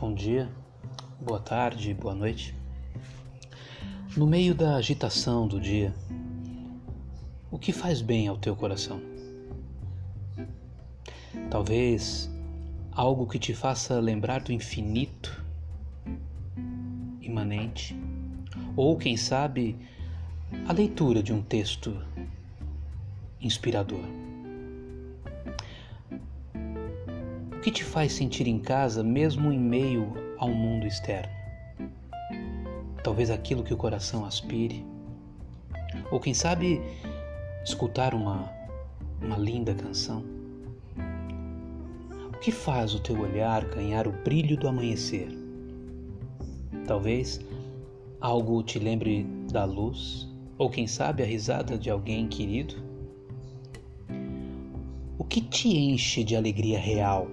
Bom dia, boa tarde, boa noite. No meio da agitação do dia, o que faz bem ao teu coração? Talvez algo que te faça lembrar do infinito, imanente, ou quem sabe a leitura de um texto inspirador. O que te faz sentir em casa mesmo em meio ao mundo externo? Talvez aquilo que o coração aspire, ou quem sabe escutar uma, uma linda canção. O que faz o teu olhar ganhar o brilho do amanhecer? Talvez algo te lembre da luz, ou quem sabe a risada de alguém querido? O que te enche de alegria real?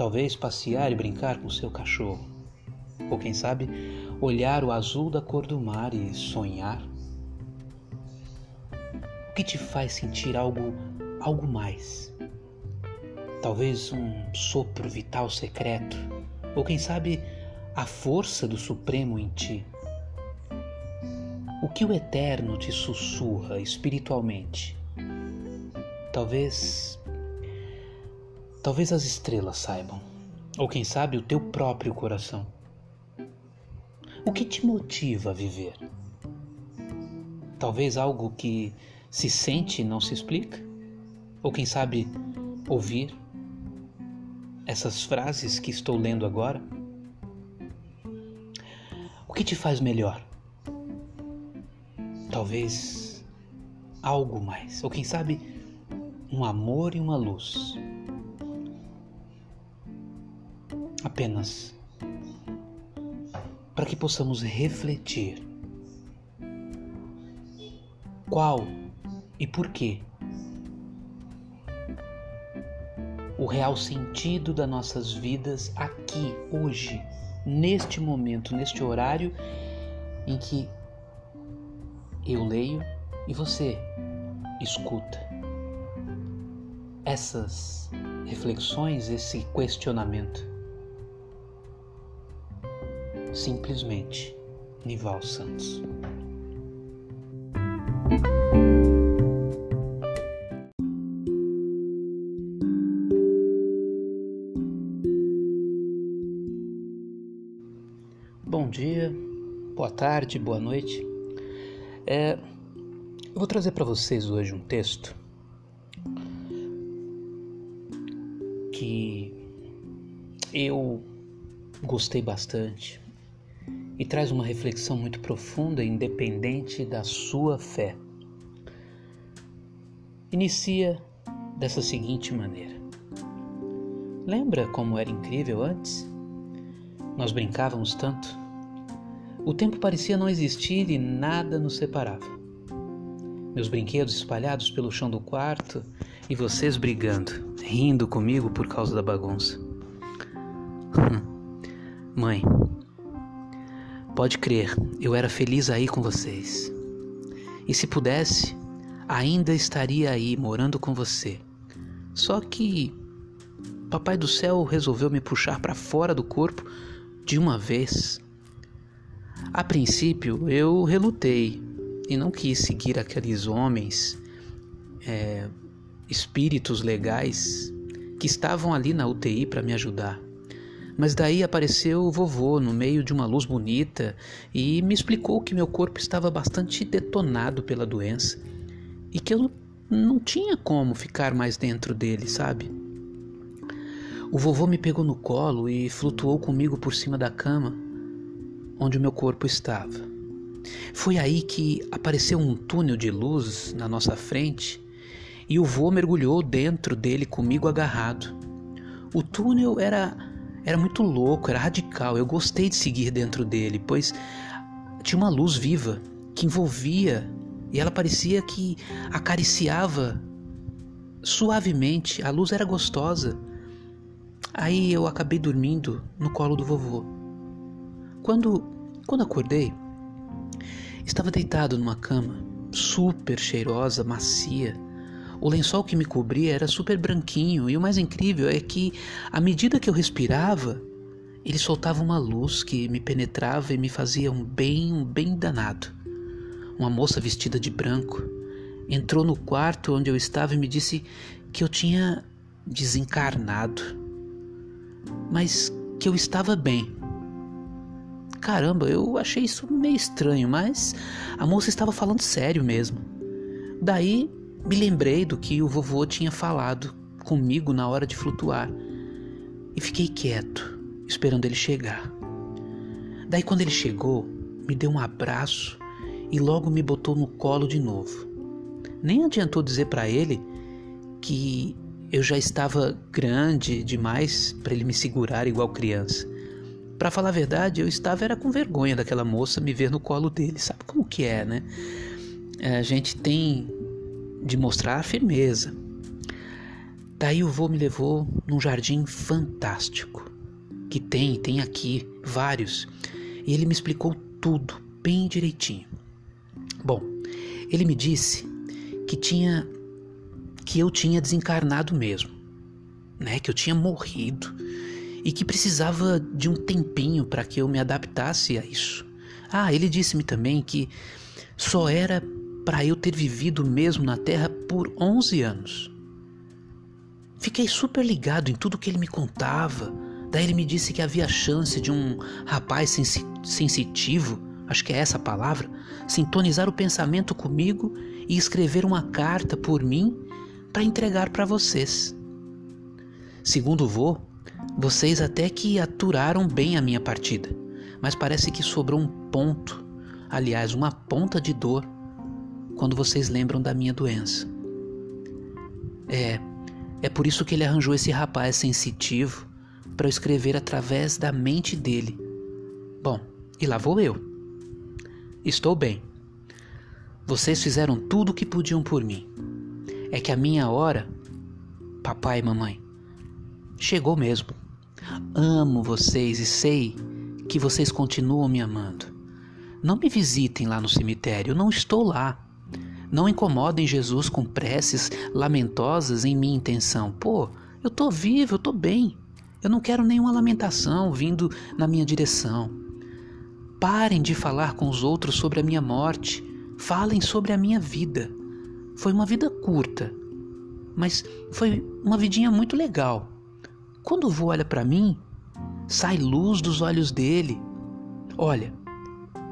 Talvez passear e brincar com seu cachorro. Ou quem sabe, olhar o azul da cor do mar e sonhar. O que te faz sentir algo, algo mais? Talvez um sopro vital secreto, ou quem sabe, a força do Supremo em ti. O que o Eterno te sussurra espiritualmente? Talvez Talvez as estrelas saibam, ou quem sabe o teu próprio coração. O que te motiva a viver? Talvez algo que se sente e não se explica? Ou quem sabe ouvir essas frases que estou lendo agora? O que te faz melhor? Talvez algo mais, ou quem sabe um amor e uma luz apenas para que possamos refletir qual e por que o real sentido das nossas vidas aqui, hoje, neste momento, neste horário em que eu leio e você escuta. Essas reflexões, esse questionamento simplesmente Nival Santos. Bom dia, boa tarde, boa noite. É, eu vou trazer para vocês hoje um texto que eu gostei bastante e traz uma reflexão muito profunda, independente da sua fé. Inicia dessa seguinte maneira: Lembra como era incrível antes? Nós brincávamos tanto. O tempo parecia não existir e nada nos separava. Meus brinquedos espalhados pelo chão do quarto e vocês brigando, rindo comigo por causa da bagunça. Mãe, Pode crer, eu era feliz aí com vocês. E se pudesse, ainda estaria aí morando com você. Só que Papai do céu resolveu me puxar para fora do corpo de uma vez. A princípio eu relutei e não quis seguir aqueles homens, é, espíritos legais que estavam ali na UTI para me ajudar. Mas daí apareceu o vovô no meio de uma luz bonita e me explicou que meu corpo estava bastante detonado pela doença e que eu não tinha como ficar mais dentro dele, sabe? O vovô me pegou no colo e flutuou comigo por cima da cama onde o meu corpo estava. Foi aí que apareceu um túnel de luz na nossa frente e o vô mergulhou dentro dele comigo agarrado. O túnel era era muito louco, era radical. Eu gostei de seguir dentro dele, pois tinha uma luz viva que envolvia e ela parecia que acariciava suavemente. A luz era gostosa. Aí eu acabei dormindo no colo do vovô. Quando quando acordei, estava deitado numa cama super cheirosa, macia o lençol que me cobria era super branquinho e o mais incrível é que, à medida que eu respirava, ele soltava uma luz que me penetrava e me fazia um bem, um bem danado. Uma moça vestida de branco entrou no quarto onde eu estava e me disse que eu tinha desencarnado, mas que eu estava bem. Caramba, eu achei isso meio estranho, mas a moça estava falando sério mesmo. Daí me lembrei do que o vovô tinha falado comigo na hora de flutuar e fiquei quieto, esperando ele chegar. Daí, quando ele chegou, me deu um abraço e logo me botou no colo de novo. Nem adiantou dizer para ele que eu já estava grande demais para ele me segurar igual criança. Para falar a verdade, eu estava era com vergonha daquela moça me ver no colo dele. Sabe como que é, né? A gente tem de mostrar firmeza. Daí o vô me levou num jardim fantástico que tem, tem aqui vários. E ele me explicou tudo bem direitinho. Bom, ele me disse que tinha que eu tinha desencarnado mesmo, né? Que eu tinha morrido e que precisava de um tempinho para que eu me adaptasse a isso. Ah, ele disse-me também que só era para eu ter vivido mesmo na Terra por 11 anos. Fiquei super ligado em tudo que ele me contava. Daí ele me disse que havia chance de um rapaz sensitivo, acho que é essa a palavra, sintonizar o pensamento comigo e escrever uma carta por mim para entregar para vocês. Segundo o vô, vocês até que aturaram bem a minha partida, mas parece que sobrou um ponto, aliás, uma ponta de dor, quando vocês lembram da minha doença. É, é por isso que ele arranjou esse rapaz sensitivo para eu escrever através da mente dele. Bom, e lá vou eu. Estou bem. Vocês fizeram tudo o que podiam por mim é que a minha hora, papai e mamãe, chegou mesmo. Amo vocês e sei que vocês continuam me amando. Não me visitem lá no cemitério, eu não estou lá. Não incomodem Jesus com preces lamentosas em minha intenção. Pô, eu tô vivo, eu tô bem. Eu não quero nenhuma lamentação vindo na minha direção. Parem de falar com os outros sobre a minha morte. Falem sobre a minha vida. Foi uma vida curta, mas foi uma vidinha muito legal. Quando o vô olha para mim, sai luz dos olhos dele. Olha,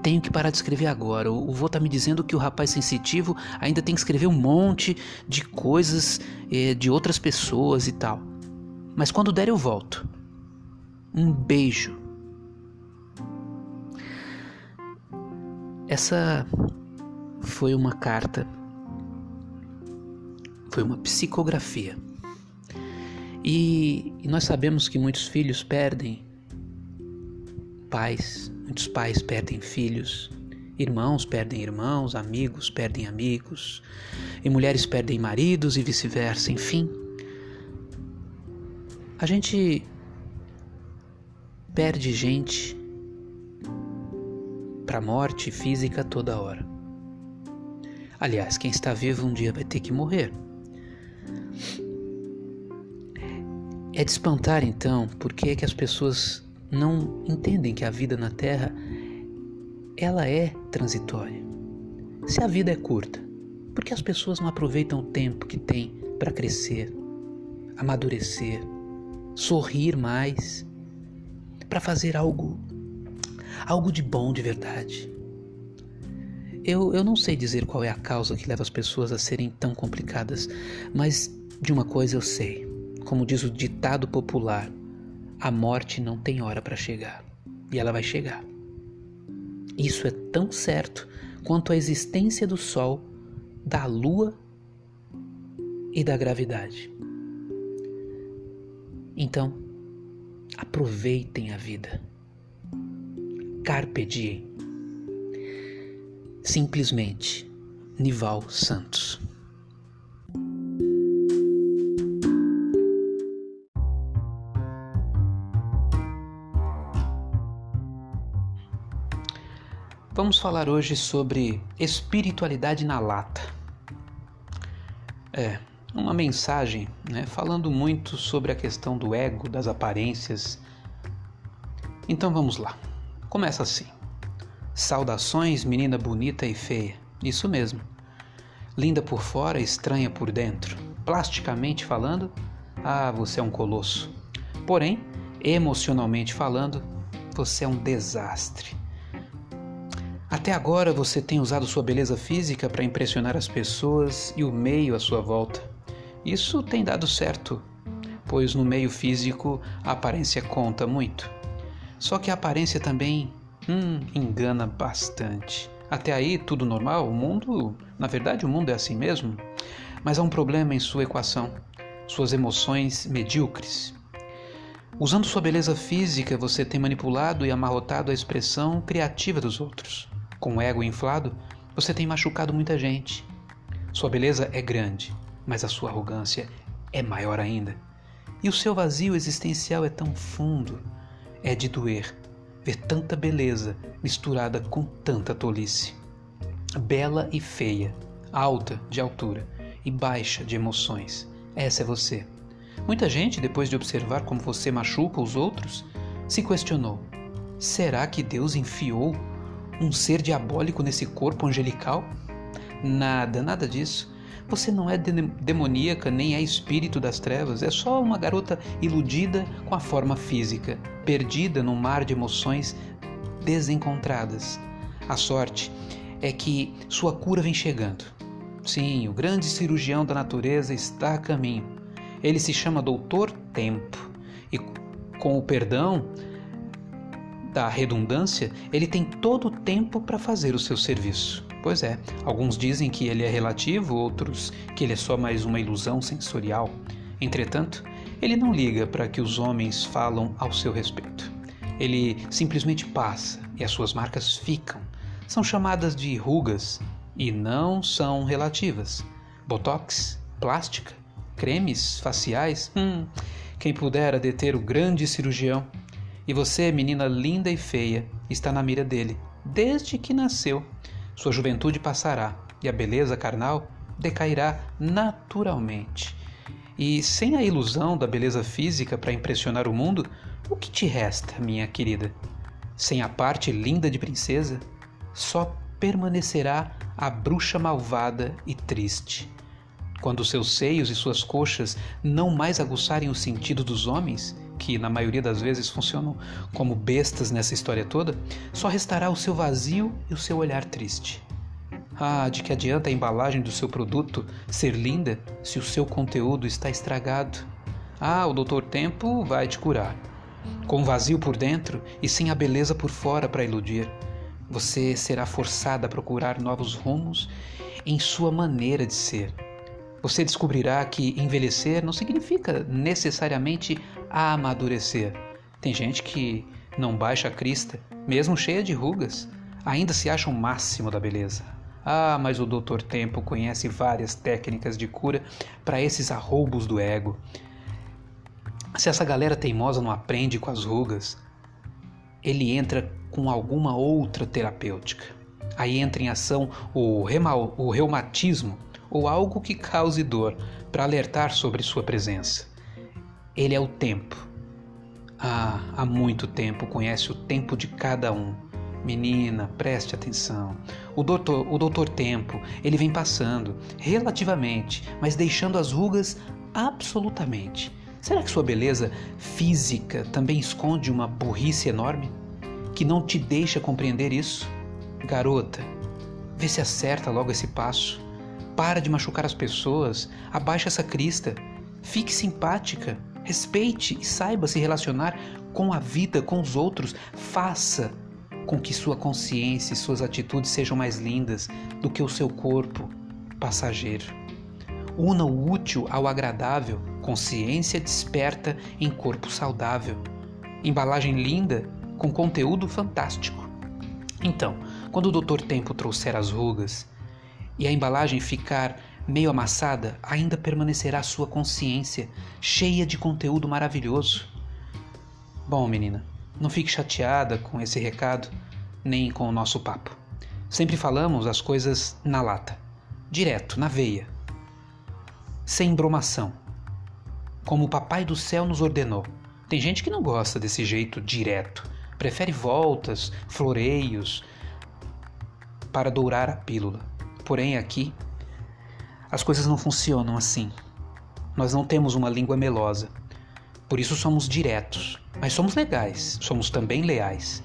tenho que parar de escrever agora. O vô tá me dizendo que o rapaz sensitivo ainda tem que escrever um monte de coisas eh, de outras pessoas e tal. Mas quando der, eu volto. Um beijo. Essa foi uma carta foi uma psicografia. E, e nós sabemos que muitos filhos perdem pais, muitos pais perdem filhos, irmãos perdem irmãos, amigos perdem amigos, e mulheres perdem maridos e vice-versa, enfim. A gente perde gente para morte física toda hora. Aliás, quem está vivo um dia vai ter que morrer. É de espantar então porque é que as pessoas não entendem que a vida na Terra ela é transitória. Se a vida é curta, por que as pessoas não aproveitam o tempo que têm para crescer, amadurecer, sorrir mais, para fazer algo algo de bom de verdade? Eu, eu não sei dizer qual é a causa que leva as pessoas a serem tão complicadas, mas de uma coisa eu sei. Como diz o ditado popular, a morte não tem hora para chegar. E ela vai chegar. Isso é tão certo quanto a existência do Sol, da Lua e da gravidade. Então, aproveitem a vida. Carpe diem. Simplesmente, Nival Santos. Vamos falar hoje sobre espiritualidade na lata. É, uma mensagem né, falando muito sobre a questão do ego, das aparências, Então vamos lá. Começa assim. Saudações, menina bonita e feia. Isso mesmo. Linda por fora, estranha por dentro. Plasticamente falando, ah, você é um colosso. Porém, emocionalmente falando, você é um desastre. Até agora você tem usado sua beleza física para impressionar as pessoas e o meio à sua volta. Isso tem dado certo, pois no meio físico a aparência conta muito. Só que a aparência também hum, engana bastante. Até aí tudo normal, o mundo, na verdade o mundo é assim mesmo, mas há um problema em sua equação, suas emoções medíocres. Usando sua beleza física, você tem manipulado e amarrotado a expressão criativa dos outros. Com o ego inflado, você tem machucado muita gente. Sua beleza é grande, mas a sua arrogância é maior ainda. E o seu vazio existencial é tão fundo, é de doer ver tanta beleza misturada com tanta tolice. Bela e feia, alta de altura e baixa de emoções. Essa é você. Muita gente, depois de observar como você machuca os outros, se questionou: será que Deus enfiou um ser diabólico nesse corpo angelical? Nada, nada disso. Você não é demoníaca nem é espírito das trevas, é só uma garota iludida com a forma física, perdida num mar de emoções desencontradas. A sorte é que sua cura vem chegando. Sim, o grande cirurgião da natureza está a caminho. Ele se chama Doutor Tempo e, com o perdão da redundância, ele tem todo o tempo para fazer o seu serviço. Pois é, alguns dizem que ele é relativo, outros que ele é só mais uma ilusão sensorial. Entretanto, ele não liga para que os homens falam ao seu respeito. Ele simplesmente passa e as suas marcas ficam. São chamadas de rugas e não são relativas. Botox, plástica, cremes faciais, hum, quem pudera deter o grande cirurgião e você, menina linda e feia, está na mira dele, desde que nasceu. Sua juventude passará e a beleza carnal decairá naturalmente. E sem a ilusão da beleza física para impressionar o mundo, o que te resta, minha querida? Sem a parte linda de princesa, só permanecerá a bruxa malvada e triste. Quando seus seios e suas coxas não mais aguçarem o sentido dos homens, que na maioria das vezes funcionam como bestas nessa história toda, só restará o seu vazio e o seu olhar triste. Ah, de que adianta a embalagem do seu produto ser linda se o seu conteúdo está estragado? Ah, o Doutor Tempo vai te curar. Com vazio por dentro e sem a beleza por fora para iludir, você será forçada a procurar novos rumos em sua maneira de ser você descobrirá que envelhecer não significa necessariamente amadurecer. Tem gente que não baixa a crista, mesmo cheia de rugas, ainda se acha o máximo da beleza. Ah, mas o Dr. Tempo conhece várias técnicas de cura para esses arroubos do ego. Se essa galera teimosa não aprende com as rugas, ele entra com alguma outra terapêutica. Aí entra em ação o, reumatismo, ou algo que cause dor para alertar sobre sua presença. Ele é o tempo. Ah, há muito tempo conhece o tempo de cada um. Menina, preste atenção. O doutor, o doutor Tempo, ele vem passando, relativamente, mas deixando as rugas absolutamente. Será que sua beleza física também esconde uma burrice enorme? Que não te deixa compreender isso? Garota, vê se acerta logo esse passo. Para de machucar as pessoas, abaixa essa crista, fique simpática, respeite e saiba se relacionar com a vida, com os outros. Faça com que sua consciência e suas atitudes sejam mais lindas do que o seu corpo passageiro. Una o útil ao agradável, consciência desperta em corpo saudável. Embalagem linda com conteúdo fantástico. Então, quando o Doutor Tempo trouxer as rugas, e a embalagem ficar meio amassada, ainda permanecerá sua consciência cheia de conteúdo maravilhoso. Bom, menina, não fique chateada com esse recado, nem com o nosso papo. Sempre falamos as coisas na lata, direto, na veia, sem bromação, como o Papai do Céu nos ordenou. Tem gente que não gosta desse jeito direto, prefere voltas, floreios para dourar a pílula. Porém, aqui as coisas não funcionam assim. Nós não temos uma língua melosa. Por isso somos diretos, mas somos legais, somos também leais.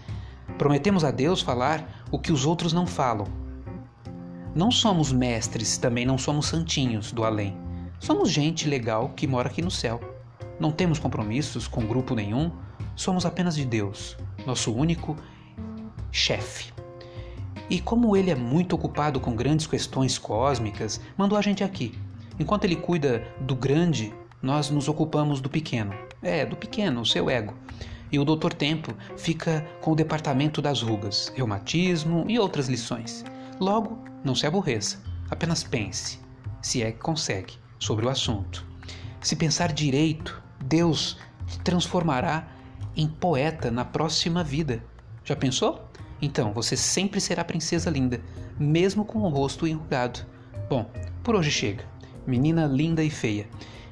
Prometemos a Deus falar o que os outros não falam. Não somos mestres, também não somos santinhos do além. Somos gente legal que mora aqui no céu. Não temos compromissos com grupo nenhum, somos apenas de Deus, nosso único chefe. E como ele é muito ocupado com grandes questões cósmicas, mandou a gente aqui. Enquanto ele cuida do grande, nós nos ocupamos do pequeno. É, do pequeno, o seu ego. E o Doutor Tempo fica com o departamento das rugas, reumatismo e outras lições. Logo, não se aborreça, apenas pense, se é que consegue, sobre o assunto. Se pensar direito, Deus te transformará em poeta na próxima vida. Já pensou? Então, você sempre será princesa linda, mesmo com o rosto enrugado. Bom, por hoje chega. Menina linda e feia.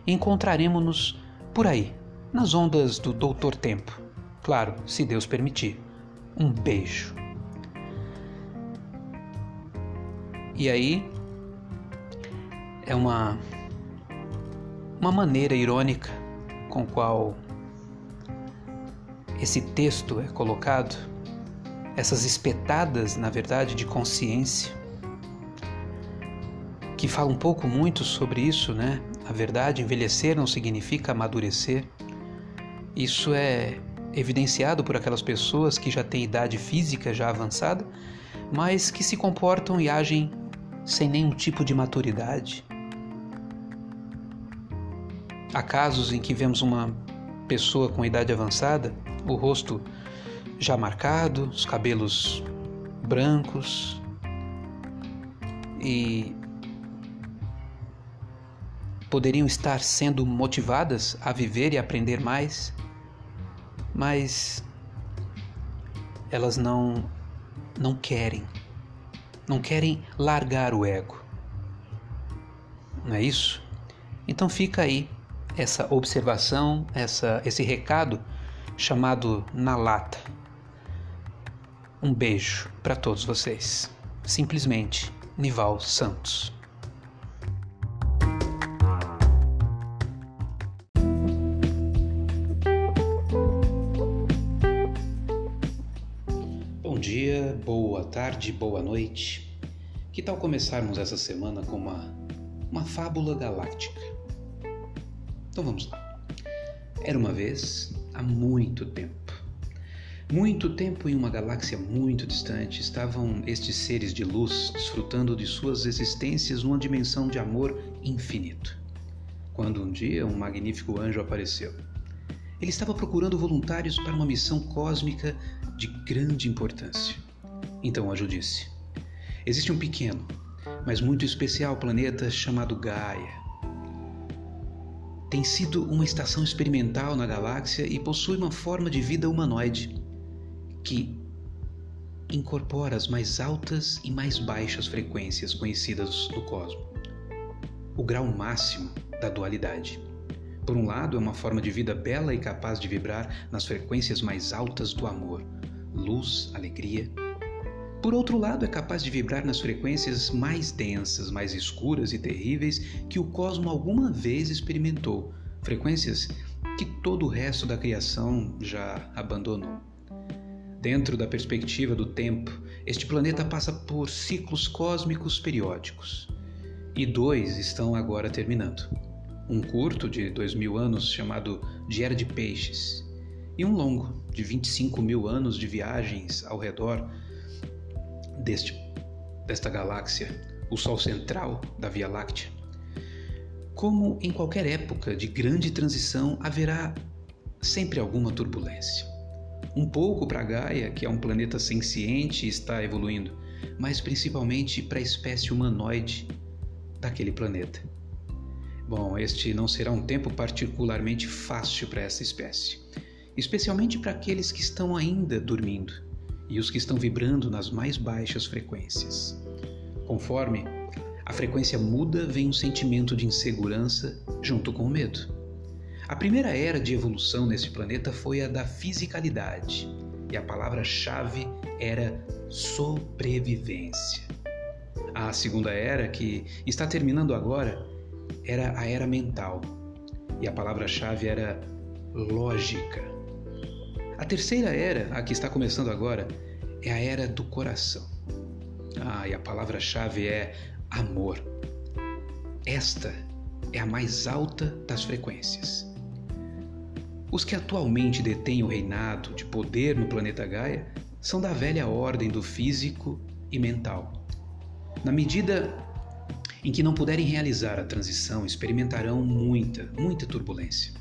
Encontraremos-nos por aí, nas ondas do Doutor Tempo. Claro, se Deus permitir. Um beijo. E aí é uma uma maneira irônica com qual esse texto é colocado, essas espetadas, na verdade, de consciência, que fala um pouco muito sobre isso, né? A verdade, envelhecer não significa amadurecer. Isso é evidenciado por aquelas pessoas que já têm idade física já avançada, mas que se comportam e agem sem nenhum tipo de maturidade. Há casos em que vemos uma pessoa com idade avançada o rosto já marcado, os cabelos brancos e poderiam estar sendo motivadas a viver e aprender mais, mas elas não não querem. Não querem largar o ego. Não é isso? Então fica aí essa observação, essa, esse recado chamado Na Lata. Um beijo para todos vocês. Simplesmente Nival Santos. Bom dia, boa tarde, boa noite. Que tal começarmos essa semana com uma, uma fábula galáctica? Então vamos lá. Era uma vez há muito tempo. Muito tempo em uma galáxia muito distante estavam estes seres de luz desfrutando de suas existências numa dimensão de amor infinito. Quando um dia um magnífico anjo apareceu. Ele estava procurando voluntários para uma missão cósmica de grande importância. Então o anjo disse: Existe um pequeno, mas muito especial planeta chamado Gaia tem sido uma estação experimental na galáxia e possui uma forma de vida humanoide que incorpora as mais altas e mais baixas frequências conhecidas do cosmos. O grau máximo da dualidade. Por um lado, é uma forma de vida bela e capaz de vibrar nas frequências mais altas do amor, luz, alegria. Por outro lado, é capaz de vibrar nas frequências mais densas, mais escuras e terríveis que o cosmo alguma vez experimentou, frequências que todo o resto da criação já abandonou. Dentro da perspectiva do tempo, este planeta passa por ciclos cósmicos periódicos. E dois estão agora terminando. Um curto de dois mil anos chamado de Era de Peixes, e um longo de 25 mil anos de viagens ao redor deste, desta galáxia, o Sol central da Via Láctea. Como em qualquer época de grande transição, haverá sempre alguma turbulência. Um pouco para Gaia, que é um planeta senciente e está evoluindo, mas principalmente para a espécie humanoide daquele planeta. Bom, este não será um tempo particularmente fácil para essa espécie, especialmente para aqueles que estão ainda dormindo e os que estão vibrando nas mais baixas frequências. Conforme a frequência muda, vem um sentimento de insegurança junto com o medo. A primeira era de evolução nesse planeta foi a da fisicalidade, e a palavra-chave era sobrevivência. A segunda era, que está terminando agora, era a era mental e a palavra-chave era lógica. A terceira era, a que está começando agora, é a era do coração. Ah, e a palavra-chave é amor. Esta é a mais alta das frequências. Os que atualmente detêm o reinado de poder no planeta Gaia são da velha ordem do físico e mental. Na medida em que não puderem realizar a transição, experimentarão muita, muita turbulência.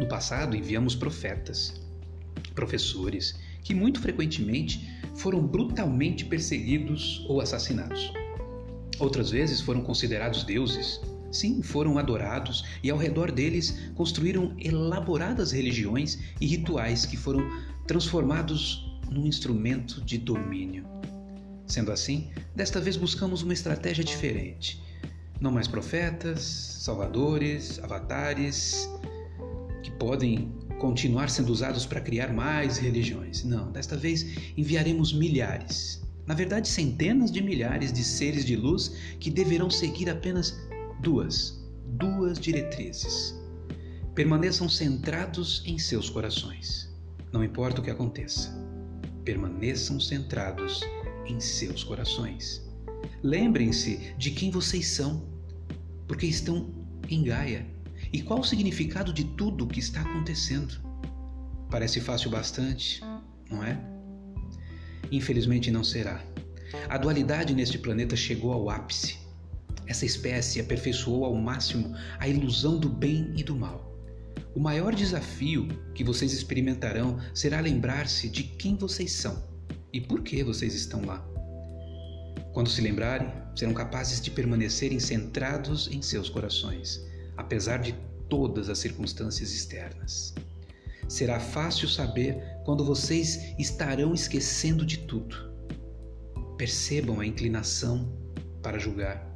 No passado, enviamos profetas, professores, que muito frequentemente foram brutalmente perseguidos ou assassinados. Outras vezes foram considerados deuses. Sim, foram adorados e ao redor deles construíram elaboradas religiões e rituais que foram transformados num instrumento de domínio. Sendo assim, desta vez buscamos uma estratégia diferente. Não mais profetas, salvadores, avatares, que podem continuar sendo usados para criar mais religiões. Não, desta vez enviaremos milhares, na verdade centenas de milhares de seres de luz que deverão seguir apenas duas, duas diretrizes. Permaneçam centrados em seus corações. Não importa o que aconteça. Permaneçam centrados em seus corações. Lembrem-se de quem vocês são, porque estão em Gaia e qual o significado de tudo o que está acontecendo? Parece fácil bastante, não é? Infelizmente não será. A dualidade neste planeta chegou ao ápice. Essa espécie aperfeiçoou ao máximo a ilusão do bem e do mal. O maior desafio que vocês experimentarão será lembrar-se de quem vocês são e por que vocês estão lá. Quando se lembrarem, serão capazes de permanecerem centrados em seus corações apesar de todas as circunstâncias externas. Será fácil saber quando vocês estarão esquecendo de tudo. Percebam a inclinação para julgar.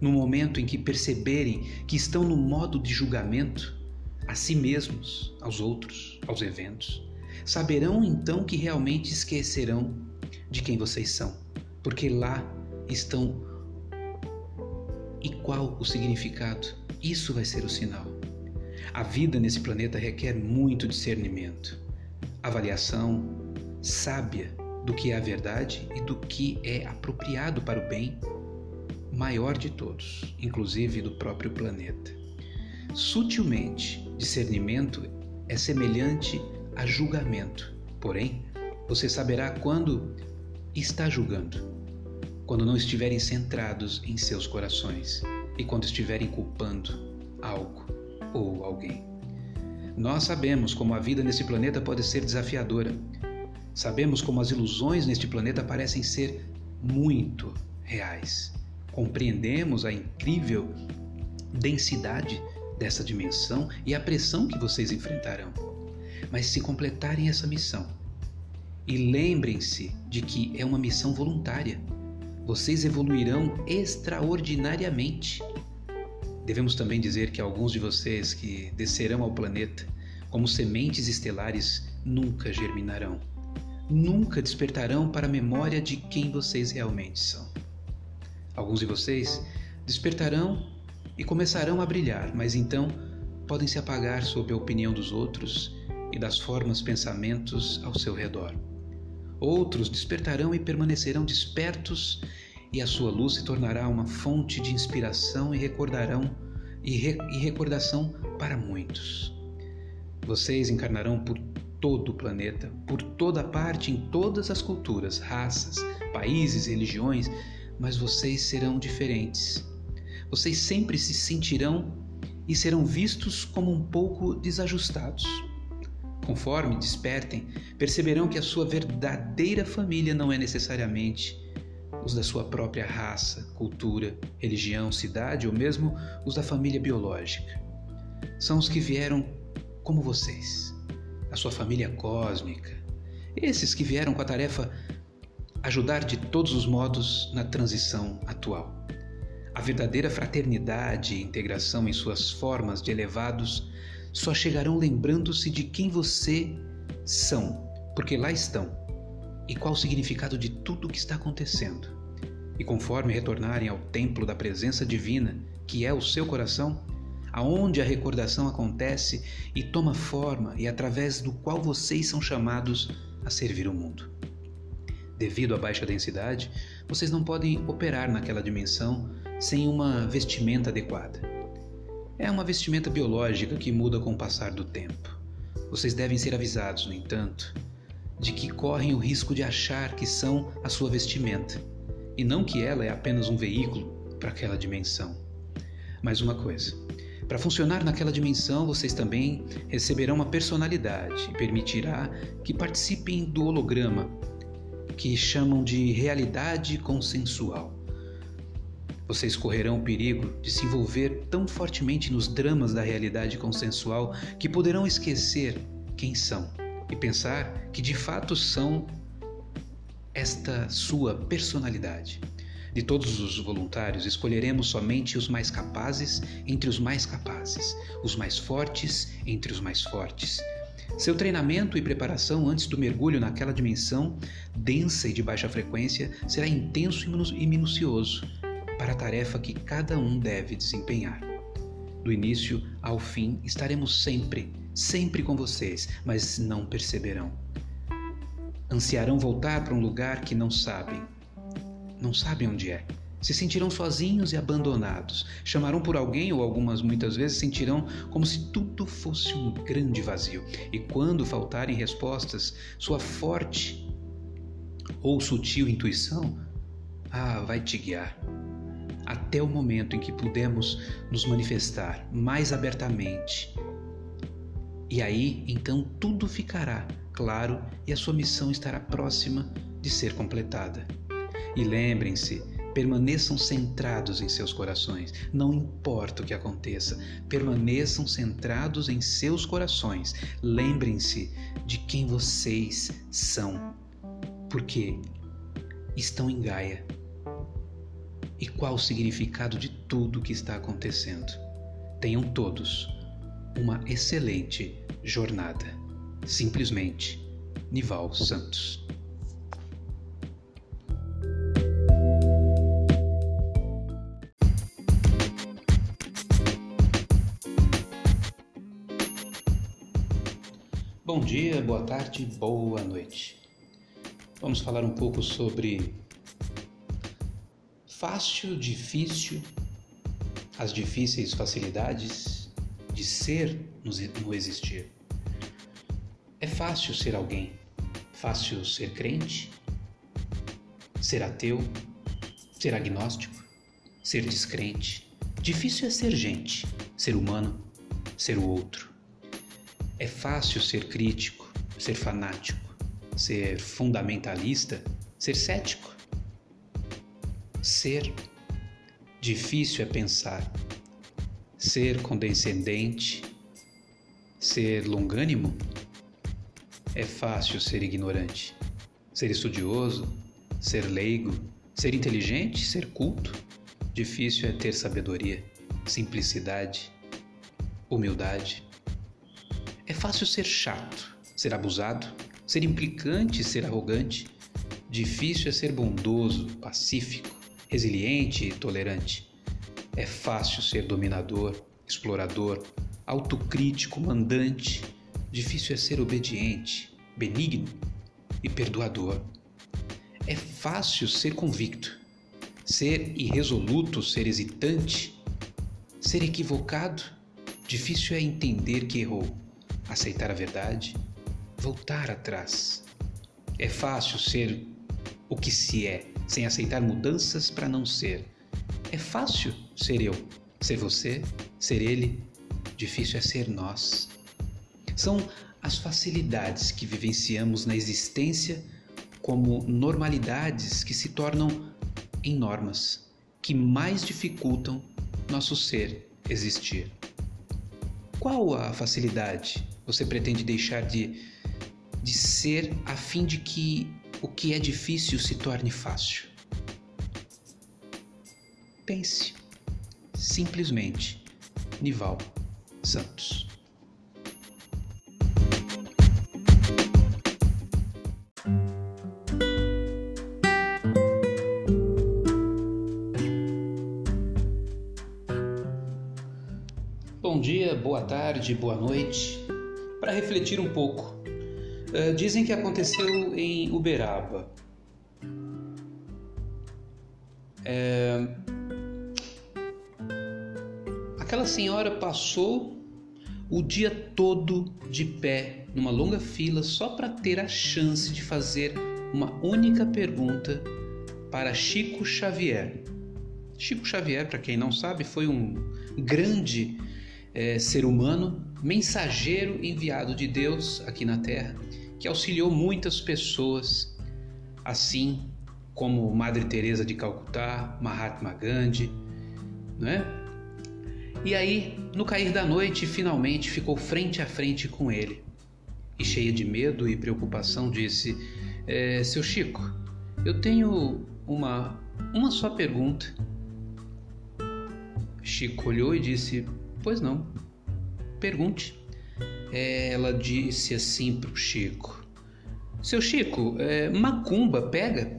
No momento em que perceberem que estão no modo de julgamento a si mesmos, aos outros, aos eventos, saberão então que realmente esquecerão de quem vocês são, porque lá estão. E qual o significado? Isso vai ser o sinal. A vida nesse planeta requer muito discernimento, avaliação sábia do que é a verdade e do que é apropriado para o bem maior de todos, inclusive do próprio planeta. Sutilmente, discernimento é semelhante a julgamento, porém, você saberá quando está julgando, quando não estiverem centrados em seus corações e quando estiverem culpando algo ou alguém. Nós sabemos como a vida nesse planeta pode ser desafiadora. Sabemos como as ilusões neste planeta parecem ser muito reais. Compreendemos a incrível densidade dessa dimensão e a pressão que vocês enfrentarão. Mas se completarem essa missão, e lembrem-se de que é uma missão voluntária, vocês evoluirão extraordinariamente. Devemos também dizer que alguns de vocês que descerão ao planeta como sementes estelares nunca germinarão, nunca despertarão para a memória de quem vocês realmente são. Alguns de vocês despertarão e começarão a brilhar, mas então podem se apagar sob a opinião dos outros e das formas pensamentos ao seu redor. Outros despertarão e permanecerão despertos, e a sua luz se tornará uma fonte de inspiração e recordarão e, re, e recordação para muitos. Vocês encarnarão por todo o planeta, por toda parte, em todas as culturas, raças, países, religiões, mas vocês serão diferentes. Vocês sempre se sentirão e serão vistos como um pouco desajustados. Conforme despertem, perceberão que a sua verdadeira família não é necessariamente os da sua própria raça, cultura, religião, cidade ou mesmo os da família biológica. São os que vieram como vocês, a sua família cósmica, esses que vieram com a tarefa ajudar de todos os modos na transição atual. A verdadeira fraternidade e integração em suas formas de elevados só chegarão lembrando-se de quem você são porque lá estão. E qual o significado de tudo o que está acontecendo? E conforme retornarem ao templo da presença divina, que é o seu coração, aonde a recordação acontece e toma forma e através do qual vocês são chamados a servir o mundo. Devido à baixa densidade, vocês não podem operar naquela dimensão sem uma vestimenta adequada. É uma vestimenta biológica que muda com o passar do tempo. Vocês devem ser avisados, no entanto, de que correm o risco de achar que são a sua vestimenta e não que ela é apenas um veículo para aquela dimensão. Mais uma coisa: para funcionar naquela dimensão, vocês também receberão uma personalidade e permitirá que participem do holograma, que chamam de realidade consensual. Vocês correrão o perigo de se envolver tão fortemente nos dramas da realidade consensual que poderão esquecer quem são e pensar que de fato são esta sua personalidade. De todos os voluntários, escolheremos somente os mais capazes entre os mais capazes, os mais fortes entre os mais fortes. Seu treinamento e preparação antes do mergulho naquela dimensão densa e de baixa frequência será intenso e minucioso para a tarefa que cada um deve desempenhar. Do início ao fim, estaremos sempre, sempre com vocês, mas não perceberão. Ansiarão voltar para um lugar que não sabem. Não sabem onde é. Se sentirão sozinhos e abandonados. Chamarão por alguém ou algumas muitas vezes sentirão como se tudo fosse um grande vazio. E quando faltarem respostas, sua forte ou sutil intuição ah, vai te guiar até o momento em que pudemos nos manifestar mais abertamente. E aí, então, tudo ficará claro e a sua missão estará próxima de ser completada. E lembrem-se, permaneçam centrados em seus corações, não importa o que aconteça, permaneçam centrados em seus corações. Lembrem-se de quem vocês são, porque estão em Gaia e qual o significado de tudo o que está acontecendo. Tenham todos uma excelente jornada. Simplesmente, Nival Santos. Bom dia, boa tarde, boa noite. Vamos falar um pouco sobre fácil, difícil, as difíceis facilidades de ser no existir. É fácil ser alguém, fácil ser crente, ser ateu, ser agnóstico, ser descrente. Difícil é ser gente, ser humano, ser o outro. É fácil ser crítico, ser fanático, ser fundamentalista, ser cético ser. Difícil é pensar. Ser condescendente, ser longânimo. É fácil ser ignorante. Ser estudioso, ser leigo, ser inteligente, ser culto. Difícil é ter sabedoria, simplicidade, humildade. Fácil ser chato, ser abusado, ser implicante, ser arrogante. Difícil é ser bondoso, pacífico, resiliente e tolerante. É fácil ser dominador, explorador, autocrítico, mandante. Difícil é ser obediente, benigno e perdoador. É fácil ser convicto, ser irresoluto, ser hesitante, ser equivocado. Difícil é entender que errou, aceitar a verdade, voltar atrás. É fácil ser o que se é, sem aceitar mudanças para não ser. É fácil ser eu, ser você, ser ele. Difícil é ser nós. São as facilidades que vivenciamos na existência como normalidades que se tornam em normas, que mais dificultam nosso ser existir. Qual a facilidade você pretende deixar de, de ser a fim de que o que é difícil se torne fácil? Pense. Simplesmente. Nival Santos. Bom dia, boa tarde, boa noite. Para refletir um pouco, uh, dizem que aconteceu em Uberaba. É... Aquela senhora passou o dia todo de pé numa longa fila só para ter a chance de fazer uma única pergunta para Chico Xavier. Chico Xavier, para quem não sabe, foi um grande é, ser humano, mensageiro enviado de Deus aqui na Terra, que auxiliou muitas pessoas, assim como Madre Teresa de Calcutá, Mahatma Gandhi, né? E aí, no cair da noite, finalmente ficou frente a frente com ele. E cheia de medo e preocupação, disse: é, Seu Chico, eu tenho uma, uma só pergunta. Chico olhou e disse: Pois não, pergunte. Ela disse assim para o Chico: Seu Chico, é, macumba pega?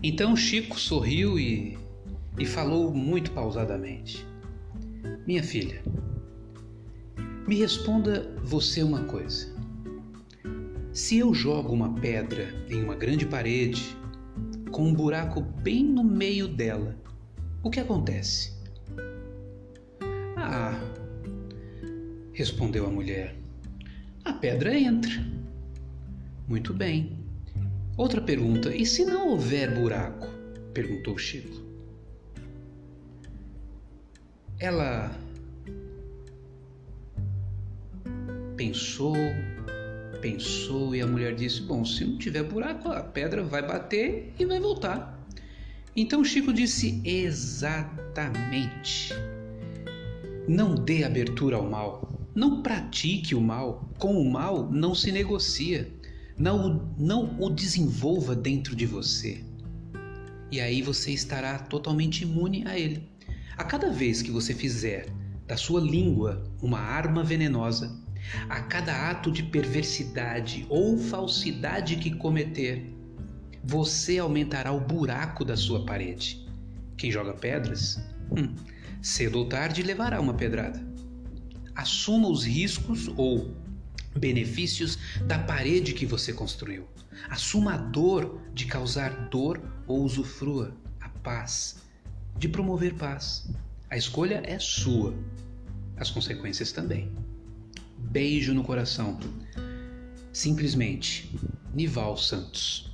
Então Chico sorriu e, e falou muito pausadamente: Minha filha, me responda você uma coisa. Se eu jogo uma pedra em uma grande parede, com um buraco bem no meio dela, o que acontece? Ah, respondeu a mulher, a pedra entra. Muito bem. Outra pergunta: e se não houver buraco? perguntou Chico. Ela pensou, pensou e a mulher disse: Bom, se não tiver buraco, a pedra vai bater e vai voltar. Então Chico disse: Exatamente. Não dê abertura ao mal. Não pratique o mal. Com o mal não se negocia. Não, não o desenvolva dentro de você. E aí você estará totalmente imune a ele. A cada vez que você fizer da sua língua uma arma venenosa, a cada ato de perversidade ou falsidade que cometer, você aumentará o buraco da sua parede. Quem joga pedras, hum, cedo ou tarde levará uma pedrada. Assuma os riscos ou benefícios da parede que você construiu. Assuma a dor de causar dor ou usufrua a paz de promover paz. A escolha é sua, as consequências também. Beijo no coração. Simplesmente, Nival Santos.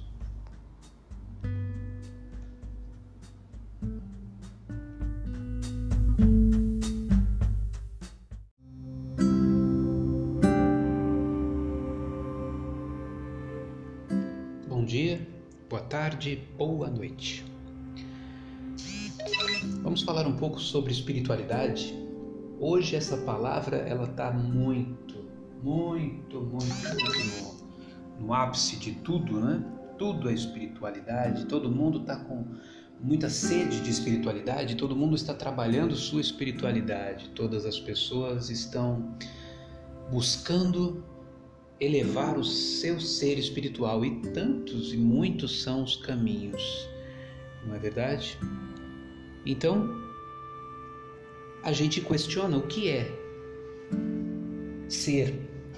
Dia, boa tarde, boa noite. Vamos falar um pouco sobre espiritualidade. Hoje essa palavra ela está muito, muito, muito, muito no, no, ápice de tudo, né? Tudo é espiritualidade. Todo mundo está com muita sede de espiritualidade. Todo mundo está trabalhando sua espiritualidade. Todas as pessoas estão buscando elevar o seu ser espiritual e tantos e muitos são os caminhos, não é verdade? Então, a gente questiona o que é ser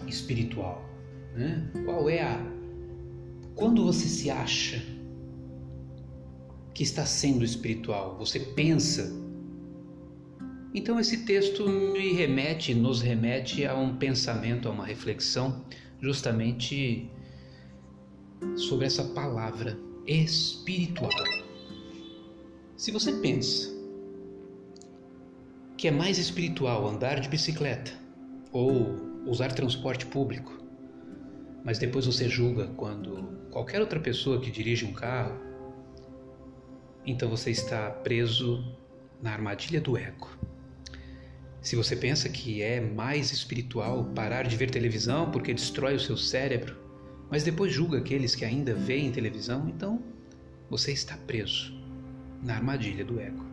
espiritual, né? Qual é a quando você se acha que está sendo espiritual, você pensa então esse texto me remete, nos remete a um pensamento, a uma reflexão justamente sobre essa palavra espiritual. Se você pensa que é mais espiritual andar de bicicleta ou usar transporte público, mas depois você julga quando qualquer outra pessoa que dirige um carro, então você está preso na armadilha do ego. Se você pensa que é mais espiritual parar de ver televisão porque destrói o seu cérebro, mas depois julga aqueles que ainda veem televisão, então você está preso na armadilha do ego.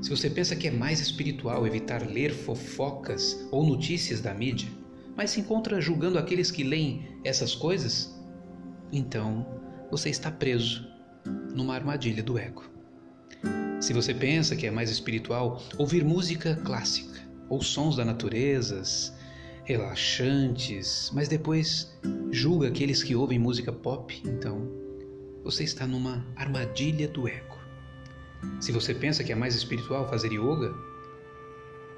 Se você pensa que é mais espiritual evitar ler fofocas ou notícias da mídia, mas se encontra julgando aqueles que leem essas coisas, então você está preso numa armadilha do ego. Se você pensa que é mais espiritual ouvir música clássica ou sons da natureza, relaxantes, mas depois julga aqueles que ouvem música pop, então você está numa armadilha do ego. Se você pensa que é mais espiritual fazer yoga,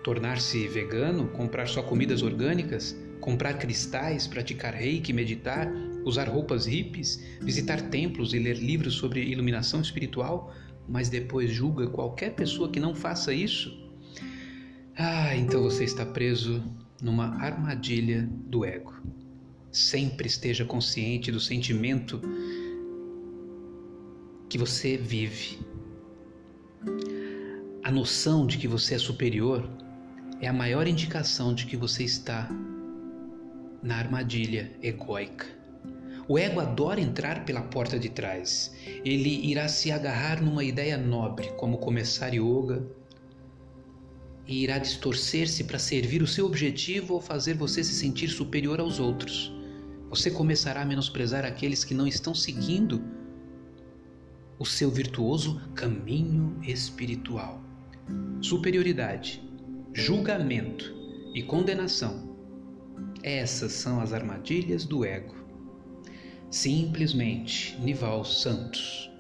tornar-se vegano, comprar só comidas orgânicas, comprar cristais, praticar reiki, meditar, usar roupas hippies, visitar templos e ler livros sobre iluminação espiritual, mas depois julga qualquer pessoa que não faça isso, ah, então você está preso numa armadilha do ego. Sempre esteja consciente do sentimento que você vive. A noção de que você é superior é a maior indicação de que você está na armadilha egóica. O ego adora entrar pela porta de trás. Ele irá se agarrar numa ideia nobre, como começar yoga, e irá distorcer-se para servir o seu objetivo ou fazer você se sentir superior aos outros. Você começará a menosprezar aqueles que não estão seguindo o seu virtuoso caminho espiritual. Superioridade, julgamento e condenação. Essas são as armadilhas do ego. Simplesmente Nival Santos.